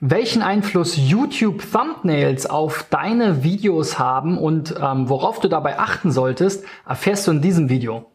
Welchen Einfluss YouTube Thumbnails auf deine Videos haben und ähm, worauf du dabei achten solltest, erfährst du in diesem Video.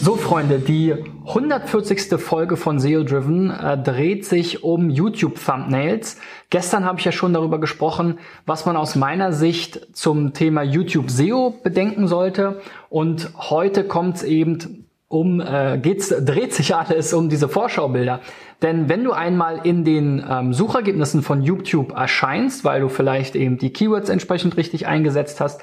So Freunde, die 140. Folge von SEO Driven äh, dreht sich um YouTube Thumbnails. Gestern habe ich ja schon darüber gesprochen, was man aus meiner Sicht zum Thema YouTube SEO bedenken sollte. Und heute kommt es eben um, äh, geht's, dreht sich alles um diese Vorschaubilder. Denn wenn du einmal in den ähm, Suchergebnissen von YouTube erscheinst, weil du vielleicht eben die Keywords entsprechend richtig eingesetzt hast,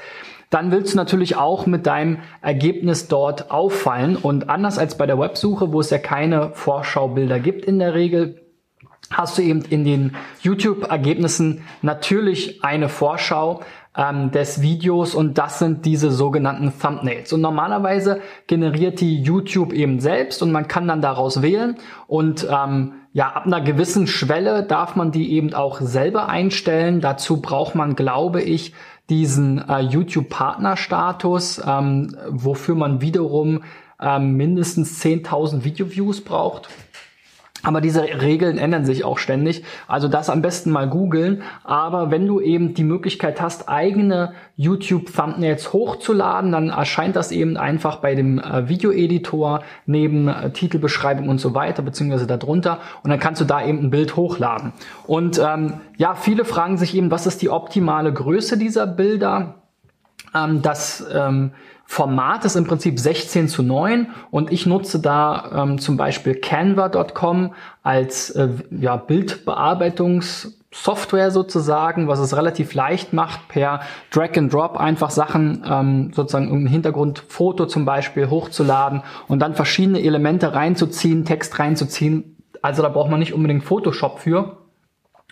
dann willst du natürlich auch mit deinem Ergebnis dort auffallen. Und anders als bei der Websuche, wo es ja keine Vorschaubilder gibt in der Regel, hast du eben in den YouTube-Ergebnissen natürlich eine Vorschau ähm, des Videos und das sind diese sogenannten Thumbnails. Und normalerweise generiert die YouTube eben selbst und man kann dann daraus wählen und ähm, ja, ab einer gewissen Schwelle darf man die eben auch selber einstellen. Dazu braucht man, glaube ich, diesen äh, YouTube-Partner-Status, ähm, wofür man wiederum ähm, mindestens 10.000 Video-Views braucht. Aber diese Regeln ändern sich auch ständig. Also das am besten mal googeln. Aber wenn du eben die Möglichkeit hast, eigene YouTube-Thumbnails hochzuladen, dann erscheint das eben einfach bei dem äh, Video-Editor neben äh, Titelbeschreibung und so weiter, beziehungsweise darunter. Und dann kannst du da eben ein Bild hochladen. Und ähm, ja, viele fragen sich eben, was ist die optimale Größe dieser Bilder? Ähm, das ähm, Format ist im Prinzip 16 zu 9 und ich nutze da ähm, zum Beispiel canva.com als äh, ja, Bildbearbeitungssoftware sozusagen, was es relativ leicht macht, per Drag and Drop einfach Sachen, ähm, sozusagen ein Hintergrundfoto zum Beispiel hochzuladen und dann verschiedene Elemente reinzuziehen, Text reinzuziehen. Also da braucht man nicht unbedingt Photoshop für.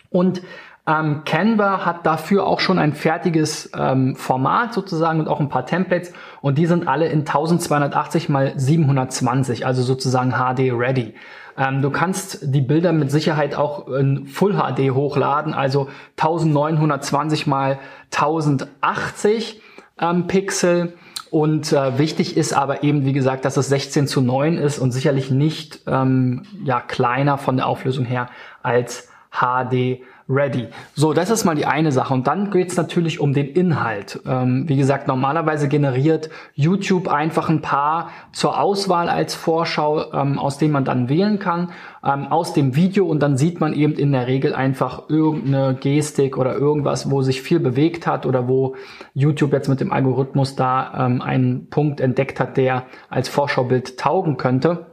Und ähm, Canva hat dafür auch schon ein fertiges ähm, Format sozusagen und auch ein paar Templates und die sind alle in 1280 mal 720, also sozusagen HD ready. Ähm, du kannst die Bilder mit Sicherheit auch in Full HD hochladen, also 1920 mal 1080 ähm, Pixel. Und äh, wichtig ist aber eben, wie gesagt, dass es 16 zu 9 ist und sicherlich nicht ähm, ja, kleiner von der Auflösung her als HD ready. So, das ist mal die eine Sache. Und dann geht es natürlich um den Inhalt. Ähm, wie gesagt, normalerweise generiert YouTube einfach ein paar zur Auswahl als Vorschau, ähm, aus denen man dann wählen kann, ähm, aus dem Video. Und dann sieht man eben in der Regel einfach irgendeine Gestik oder irgendwas, wo sich viel bewegt hat oder wo YouTube jetzt mit dem Algorithmus da ähm, einen Punkt entdeckt hat, der als Vorschaubild taugen könnte.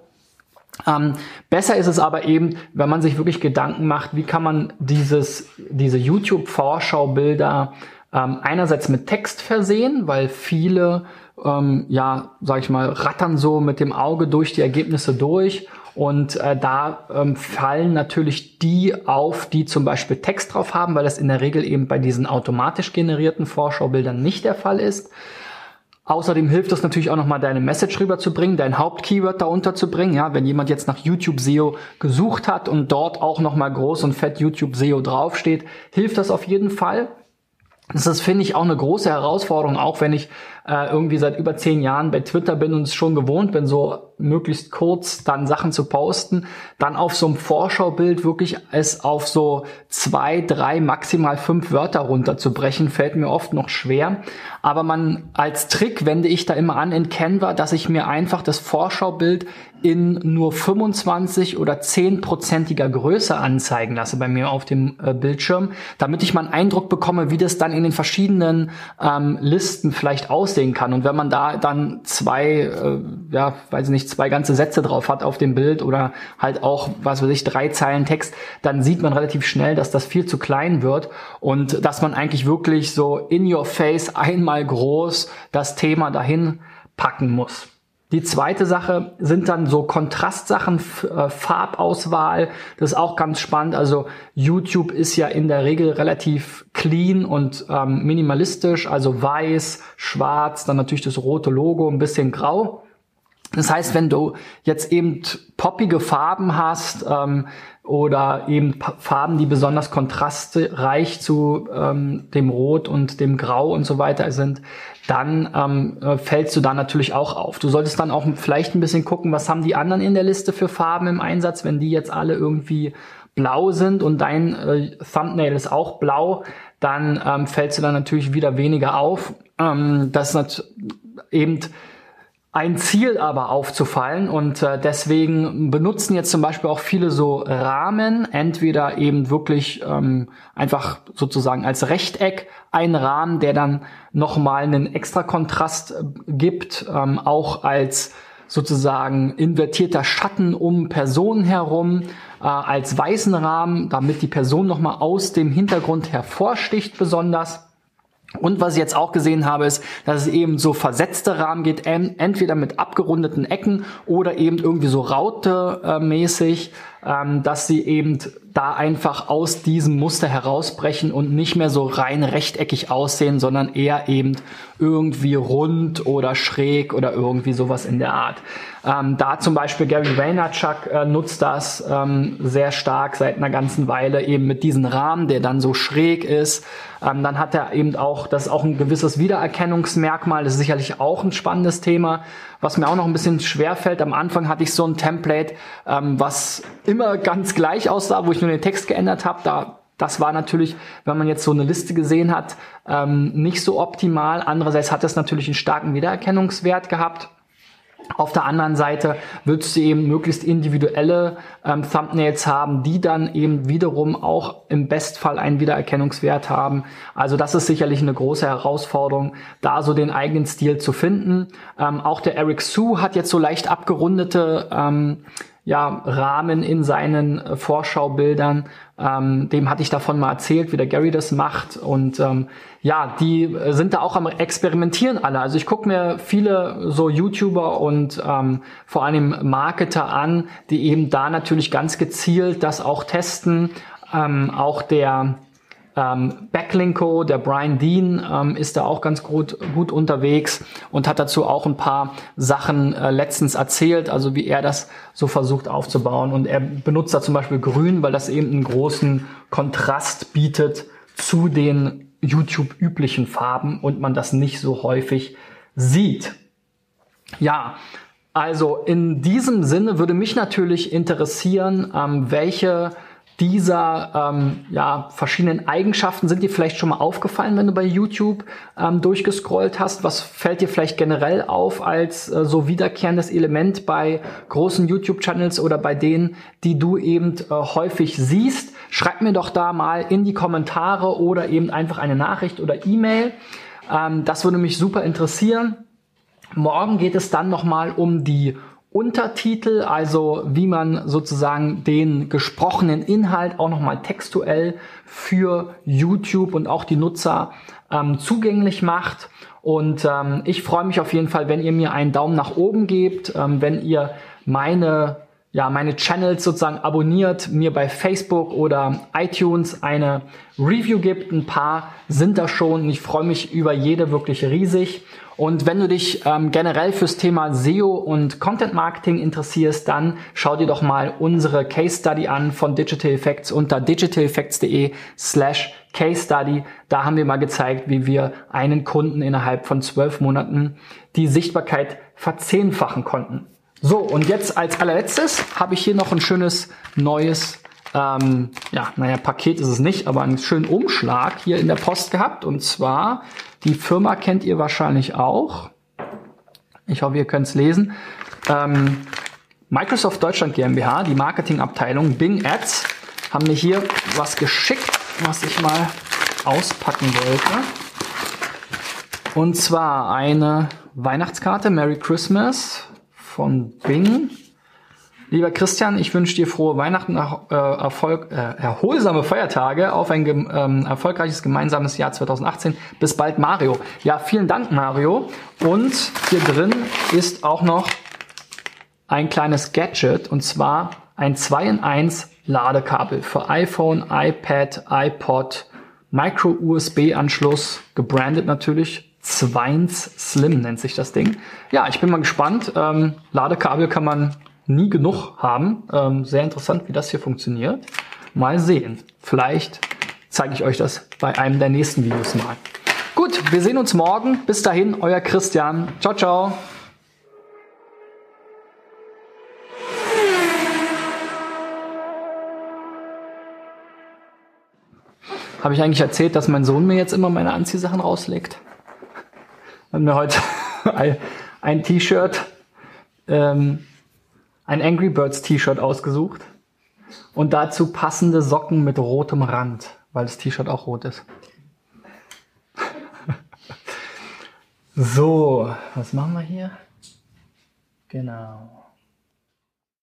Ähm, besser ist es aber eben, wenn man sich wirklich Gedanken macht, wie kann man dieses, diese YouTube-Vorschaubilder ähm, einerseits mit Text versehen, weil viele, ähm, ja, sag ich mal, rattern so mit dem Auge durch die Ergebnisse durch und äh, da ähm, fallen natürlich die auf, die zum Beispiel Text drauf haben, weil das in der Regel eben bei diesen automatisch generierten Vorschaubildern nicht der Fall ist. Außerdem hilft es natürlich auch nochmal, deine Message rüberzubringen, dein Hauptkeyword da unterzubringen. Ja, wenn jemand jetzt nach YouTube SEO gesucht hat und dort auch nochmal groß und fett YouTube SEO draufsteht, hilft das auf jeden Fall. Das ist, finde ich, auch eine große Herausforderung, auch wenn ich äh, irgendwie seit über zehn Jahren bei Twitter bin und es schon gewohnt bin, so möglichst kurz dann Sachen zu posten, dann auf so einem Vorschaubild wirklich es auf so zwei, drei, maximal fünf Wörter runterzubrechen, fällt mir oft noch schwer. Aber man als Trick wende ich da immer an in Canva, dass ich mir einfach das Vorschaubild in nur 25 oder 10-prozentiger Größe anzeigen lasse bei mir auf dem äh, Bildschirm, damit ich mal einen Eindruck bekomme, wie das dann in den verschiedenen ähm, Listen vielleicht aussehen kann. Und wenn man da dann zwei, äh, ja, weiß ich zwei ganze Sätze drauf hat auf dem Bild oder halt auch, was weiß ich, drei Zeilen Text, dann sieht man relativ schnell, dass das viel zu klein wird und dass man eigentlich wirklich so in your face einmal groß das Thema dahin packen muss. Die zweite Sache sind dann so Kontrastsachen, äh, Farbauswahl. Das ist auch ganz spannend. Also YouTube ist ja in der Regel relativ clean und ähm, minimalistisch. Also weiß, schwarz, dann natürlich das rote Logo, ein bisschen grau. Das heißt, wenn du jetzt eben poppige Farben hast ähm, oder eben Farben, die besonders kontrastreich zu ähm, dem Rot und dem Grau und so weiter sind, dann ähm, äh, fällst du da natürlich auch auf. Du solltest dann auch vielleicht ein bisschen gucken, was haben die anderen in der Liste für Farben im Einsatz, wenn die jetzt alle irgendwie blau sind und dein äh, Thumbnail ist auch blau, dann ähm, fällst du dann natürlich wieder weniger auf. Ähm, das ist eben ein Ziel aber aufzufallen und äh, deswegen benutzen jetzt zum Beispiel auch viele so Rahmen, entweder eben wirklich ähm, einfach sozusagen als Rechteck ein Rahmen, der dann nochmal einen extra Kontrast äh, gibt, ähm, auch als sozusagen invertierter Schatten um Personen herum, äh, als weißen Rahmen, damit die Person nochmal aus dem Hintergrund hervorsticht besonders. Und was ich jetzt auch gesehen habe, ist, dass es eben so versetzte Rahmen geht, entweder mit abgerundeten Ecken oder eben irgendwie so Raute-mäßig, ähm, dass sie eben da einfach aus diesem Muster herausbrechen und nicht mehr so rein rechteckig aussehen, sondern eher eben irgendwie rund oder schräg oder irgendwie sowas in der Art. Ähm, da zum Beispiel Gary Vaynerchuk äh, nutzt das ähm, sehr stark seit einer ganzen Weile eben mit diesem Rahmen, der dann so schräg ist. Ähm, dann hat er eben auch, das ist auch ein gewisses Wiedererkennungsmerkmal, das ist sicherlich auch ein spannendes Thema, was mir auch noch ein bisschen schwer fällt. Am Anfang hatte ich so ein Template, ähm, was immer ganz gleich aussah, wo ich nur den Text geändert habe. Da das war natürlich, wenn man jetzt so eine Liste gesehen hat, ähm, nicht so optimal. Andererseits hat es natürlich einen starken Wiedererkennungswert gehabt. Auf der anderen Seite würdest du eben möglichst individuelle ähm, Thumbnails haben, die dann eben wiederum auch im Bestfall einen Wiedererkennungswert haben. Also das ist sicherlich eine große Herausforderung, da so den eigenen Stil zu finden. Ähm, auch der Eric Sue hat jetzt so leicht abgerundete ähm, ja, Rahmen in seinen äh, Vorschaubildern. Ähm, dem hatte ich davon mal erzählt, wie der Gary das macht. Und ähm, ja, die äh, sind da auch am Experimentieren alle. Also ich gucke mir viele so YouTuber und ähm, vor allem Marketer an, die eben da natürlich ganz gezielt das auch testen. Ähm, auch der ähm, Backlinko, der Brian Dean ähm, ist da auch ganz gut, gut unterwegs und hat dazu auch ein paar Sachen äh, letztens erzählt, also wie er das so versucht aufzubauen. Und er benutzt da zum Beispiel Grün, weil das eben einen großen Kontrast bietet zu den YouTube-üblichen Farben und man das nicht so häufig sieht. Ja, also in diesem Sinne würde mich natürlich interessieren, ähm, welche dieser ähm, ja, verschiedenen Eigenschaften sind dir vielleicht schon mal aufgefallen, wenn du bei YouTube ähm, durchgescrollt hast? Was fällt dir vielleicht generell auf als äh, so wiederkehrendes Element bei großen YouTube-Channels oder bei denen, die du eben äh, häufig siehst? Schreib mir doch da mal in die Kommentare oder eben einfach eine Nachricht oder E-Mail. Ähm, das würde mich super interessieren. Morgen geht es dann nochmal um die Untertitel, also wie man sozusagen den gesprochenen Inhalt auch nochmal textuell für YouTube und auch die Nutzer ähm, zugänglich macht. Und ähm, ich freue mich auf jeden Fall, wenn ihr mir einen Daumen nach oben gebt, ähm, wenn ihr meine ja, meine Channels sozusagen abonniert, mir bei Facebook oder iTunes eine Review gibt. Ein paar sind da schon und ich freue mich über jede wirklich riesig. Und wenn du dich ähm, generell fürs Thema SEO und Content Marketing interessierst, dann schau dir doch mal unsere Case Study an von Digital Effects unter digitaleffects.de slash Case Study. Da haben wir mal gezeigt, wie wir einen Kunden innerhalb von zwölf Monaten die Sichtbarkeit verzehnfachen konnten. So, und jetzt als allerletztes habe ich hier noch ein schönes neues ähm, ja, naja, Paket ist es nicht, aber einen schönen Umschlag hier in der Post gehabt. Und zwar, die Firma kennt ihr wahrscheinlich auch. Ich hoffe, ihr könnt es lesen. Ähm, Microsoft Deutschland GmbH, die Marketingabteilung Bing Ads, haben mir hier was geschickt, was ich mal auspacken wollte. Und zwar eine Weihnachtskarte, Merry Christmas von Bing. Lieber Christian, ich wünsche dir frohe Weihnachten, äh, Erfolg, äh, erholsame Feiertage auf ein ähm, erfolgreiches gemeinsames Jahr 2018. Bis bald, Mario. Ja, vielen Dank, Mario. Und hier drin ist auch noch ein kleines Gadget und zwar ein 2 in 1 Ladekabel für iPhone, iPad, iPod, Micro-USB-Anschluss, gebrandet natürlich, Zweins Slim nennt sich das Ding. Ja, ich bin mal gespannt. Ähm, Ladekabel kann man nie genug haben. Ähm, sehr interessant, wie das hier funktioniert. Mal sehen. Vielleicht zeige ich euch das bei einem der nächsten Videos mal. Gut, wir sehen uns morgen. Bis dahin, euer Christian. Ciao, ciao. Habe ich eigentlich erzählt, dass mein Sohn mir jetzt immer meine Anziehsachen rauslegt? Hat mir heute ein T-Shirt, ähm, ein Angry Birds T-Shirt ausgesucht und dazu passende Socken mit rotem Rand, weil das T-Shirt auch rot ist. so, was machen wir hier? Genau.